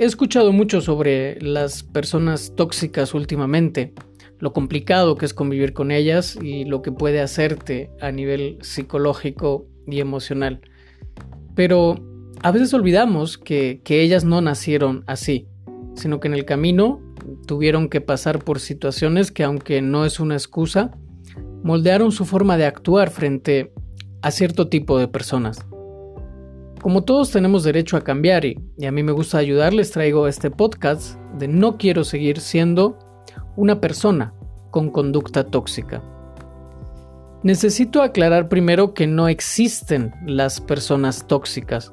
He escuchado mucho sobre las personas tóxicas últimamente, lo complicado que es convivir con ellas y lo que puede hacerte a nivel psicológico y emocional. Pero a veces olvidamos que, que ellas no nacieron así, sino que en el camino tuvieron que pasar por situaciones que aunque no es una excusa, moldearon su forma de actuar frente a cierto tipo de personas. Como todos tenemos derecho a cambiar y, a mí me gusta ayudarles, traigo este podcast de no quiero seguir siendo una persona con conducta tóxica. Necesito aclarar primero que no existen las personas tóxicas.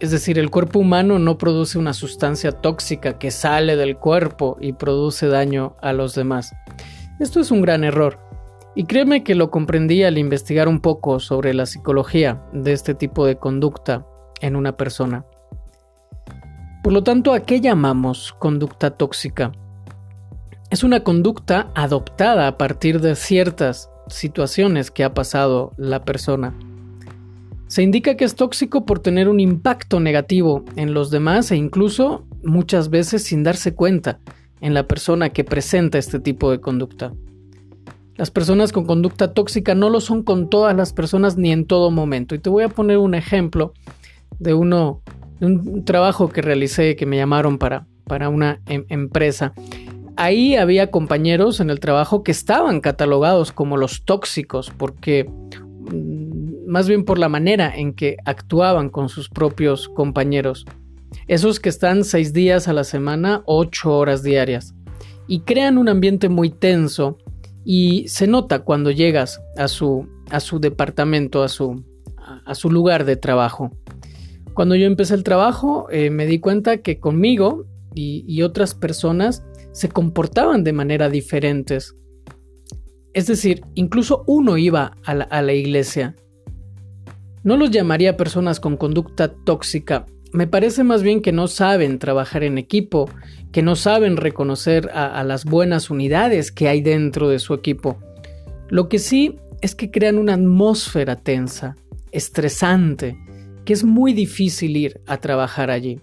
Es decir, el cuerpo humano no produce una sustancia tóxica que sale del cuerpo y produce daño a los demás. Esto es un gran error. Y créeme que lo comprendí al investigar un poco sobre la psicología de este tipo de conducta en una persona. Por lo tanto, ¿a qué llamamos conducta tóxica? Es una conducta adoptada a partir de ciertas situaciones que ha pasado la persona. Se indica que es tóxico por tener un impacto negativo en los demás e incluso muchas veces sin darse cuenta en la persona que presenta este tipo de conducta. Las personas con conducta tóxica no lo son con todas las personas ni en todo momento. Y te voy a poner un ejemplo de uno, un trabajo que realicé que me llamaron para, para una em, empresa. Ahí había compañeros en el trabajo que estaban catalogados como los tóxicos porque mm, más bien por la manera en que actuaban con sus propios compañeros. Esos que están seis días a la semana, ocho horas diarias. Y crean un ambiente muy tenso y se nota cuando llegas a su, a su departamento, a su, a su lugar de trabajo. Cuando yo empecé el trabajo eh, me di cuenta que conmigo y, otras personas se comportaban de manera diferentes. Es decir, incluso uno iba a la, a la iglesia. No los llamaría personas con conducta tóxica, me parece más bien que no saben trabajar en equipo, que no saben reconocer a, las buenas unidades que hay dentro de su equipo. Lo que sí es que crean una atmósfera tensa, estresante, que es muy difícil ir a trabajar allí.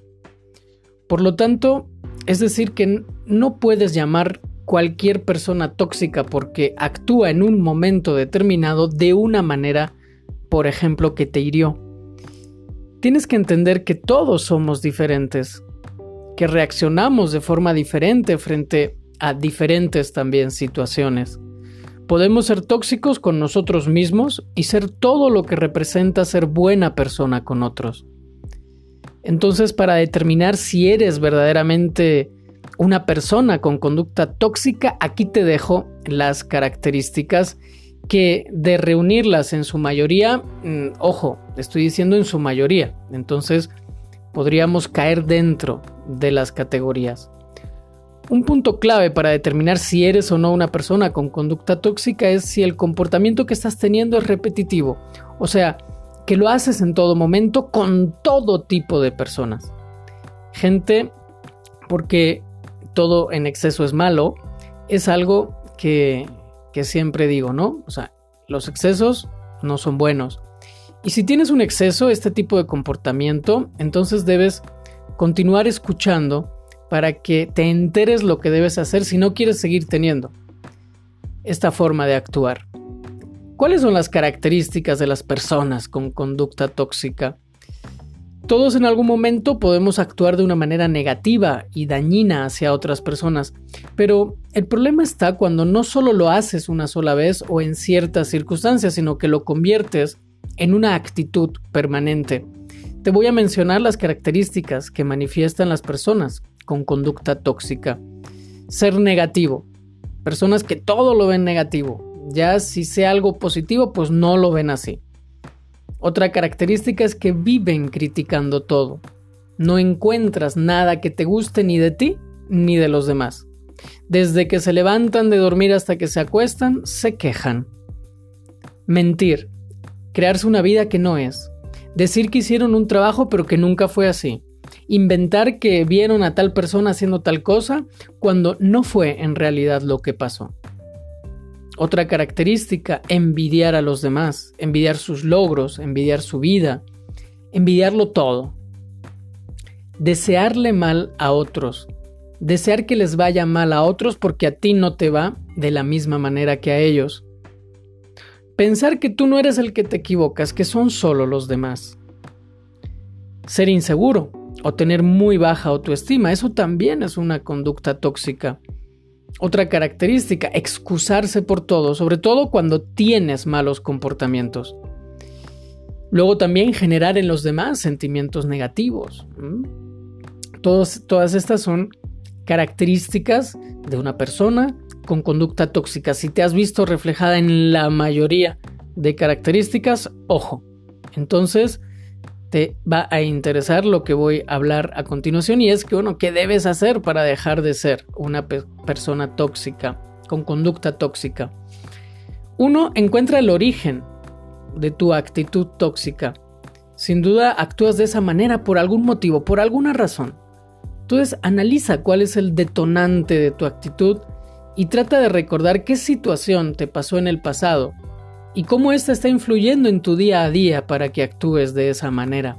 Por lo tanto, es decir que no puedes llamar cualquier persona tóxica porque actúa en un momento determinado de una manera, por ejemplo, que te hirió tienes que entender que todos somos diferentes, que reaccionamos de forma diferente frente a diferentes también situaciones. Podemos ser tóxicos con nosotros mismos y ser todo lo que representa ser buena persona con otros. Entonces, para determinar si eres verdaderamente una persona con conducta tóxica, aquí te dejo las características que de reunirlas en su mayoría, mm, ojo, estoy diciendo en su mayoría, entonces podríamos caer dentro de las categorías. Un punto clave para determinar si eres o no una persona con conducta tóxica es si el comportamiento que estás teniendo es repetitivo, o sea, que lo haces en todo momento con todo tipo de personas. Gente, porque todo en exceso es malo, es algo que que siempre digo, ¿no? O sea, los excesos no son buenos. Y si tienes un exceso, este tipo de comportamiento, entonces debes continuar escuchando para que te enteres lo que debes hacer si no quieres seguir teniendo esta forma de actuar. ¿Cuáles son las características de las personas con conducta tóxica? Todos en algún momento podemos actuar de una manera negativa y dañina hacia otras personas, pero el problema está cuando no solo lo haces una sola vez o en ciertas circunstancias, sino que lo conviertes en una actitud permanente. Te voy a mencionar las características que manifiestan las personas con conducta tóxica. Ser negativo. Personas que todo lo ven negativo. Ya si sea algo positivo, pues no lo ven así. Otra característica es que viven criticando todo. No encuentras nada que te guste ni de ti ni de los demás. Desde que se levantan de dormir hasta que se acuestan, se quejan. Mentir. Crearse una vida que no es. Decir que hicieron un trabajo pero que nunca fue así. Inventar que vieron a tal persona haciendo tal cosa cuando no fue en realidad lo que pasó. Otra característica, envidiar a los demás, envidiar sus logros, envidiar su vida, envidiarlo todo. desearle mal a otros, desear que les vaya mal a otros porque a ti no te va de la misma manera que a ellos. Pensar que tú no eres el que te equivocas, que son solo los demás. Ser inseguro o tener muy baja autoestima, eso también es una conducta tóxica. Otra característica, excusarse por todo, sobre todo cuando tienes malos comportamientos. Luego también generar en los demás sentimientos negativos. todas estas son características de una persona con conducta tóxica. Si te has visto reflejada en la mayoría de características, ojo. Entonces, te va a interesar lo que voy a hablar a continuación y es que, bueno, ¿qué debes hacer para dejar de ser una persona tóxica, con conducta tóxica? Uno, encuentra el origen de tu actitud tóxica. Sin duda actúas de esa manera por algún motivo, por alguna razón. Entonces analiza cuál es el detonante de tu actitud y trata de recordar qué situación te pasó en el pasado y cómo ésta está influyendo en tu día a día para que actúes de esa manera.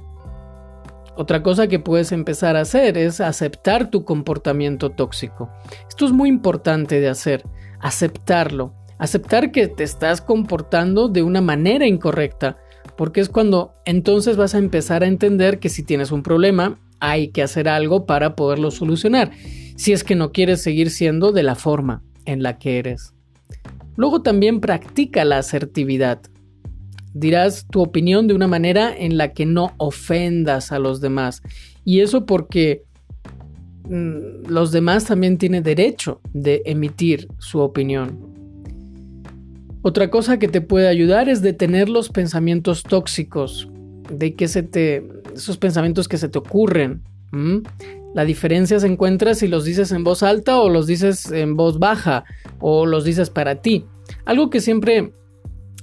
Otra cosa que puedes empezar a hacer es aceptar tu comportamiento tóxico. Esto es muy importante de hacer, aceptarlo, aceptar que te estás comportando de una manera incorrecta, porque es cuando entonces vas a empezar a entender que si tienes un problema, hay que hacer algo para poderlo solucionar, si es que no quieres seguir siendo de la forma en la que eres. Luego también practica la asertividad. Dirás tu opinión de una manera en la que no ofendas a los demás. Y eso porque mm, los demás también tienen derecho de emitir su opinión. Otra cosa que te puede ayudar es detener los pensamientos tóxicos, de que se te esos pensamientos que se te ocurren. La diferencia se encuentra si los dices en voz alta o los dices en voz baja o los dices para ti. Algo que siempre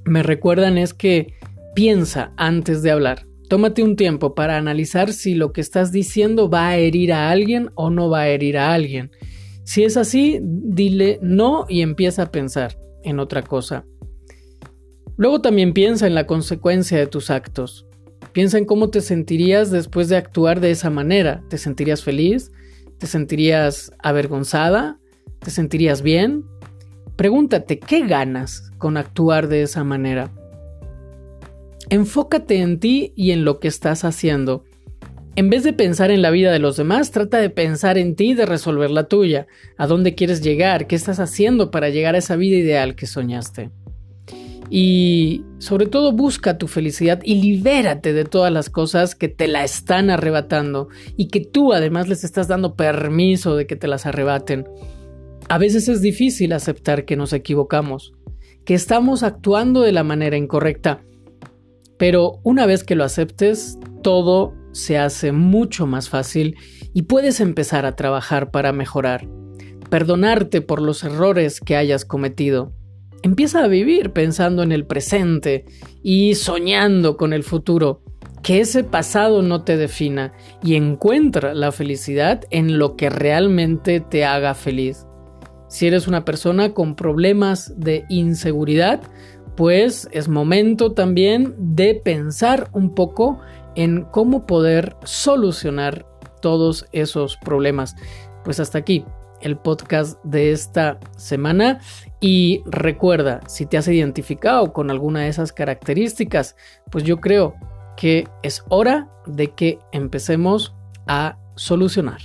me recuerdan es que piensa antes de hablar. Tómate un tiempo para analizar si lo que estás diciendo va a herir a alguien o no va a herir a alguien. Si es así, dile no y empieza a pensar en otra cosa. Luego también piensa en la consecuencia de tus actos. Piensa en cómo te sentirías después de actuar de esa manera. ¿Te sentirías feliz? ¿Te sentirías avergonzada? ¿Te sentirías bien? Pregúntate, ¿qué ganas con actuar de esa manera? Enfócate en ti y en lo que estás haciendo. En vez de pensar en la vida de los demás, trata de pensar en ti y de resolver la tuya. ¿A dónde quieres llegar? ¿Qué estás haciendo para llegar a esa vida ideal que soñaste? Y sobre todo busca tu felicidad y libérate de todas las cosas que te la están arrebatando y que tú además les estás dando permiso de que te las arrebaten. A veces es difícil aceptar que nos equivocamos, que estamos actuando de la manera incorrecta, pero una vez que lo aceptes, todo se hace mucho más fácil y puedes empezar a trabajar para mejorar, perdonarte por los errores que hayas cometido Empieza a vivir pensando en el presente y soñando con el futuro. Que ese pasado no te defina y encuentra la felicidad en lo que realmente te haga feliz. Si eres una persona con problemas de inseguridad, pues es momento también de pensar un poco en cómo poder solucionar todos esos problemas. Pues hasta aquí el podcast de esta semana y recuerda, si te has identificado con alguna de esas características, pues yo creo que es hora de que empecemos a solucionar.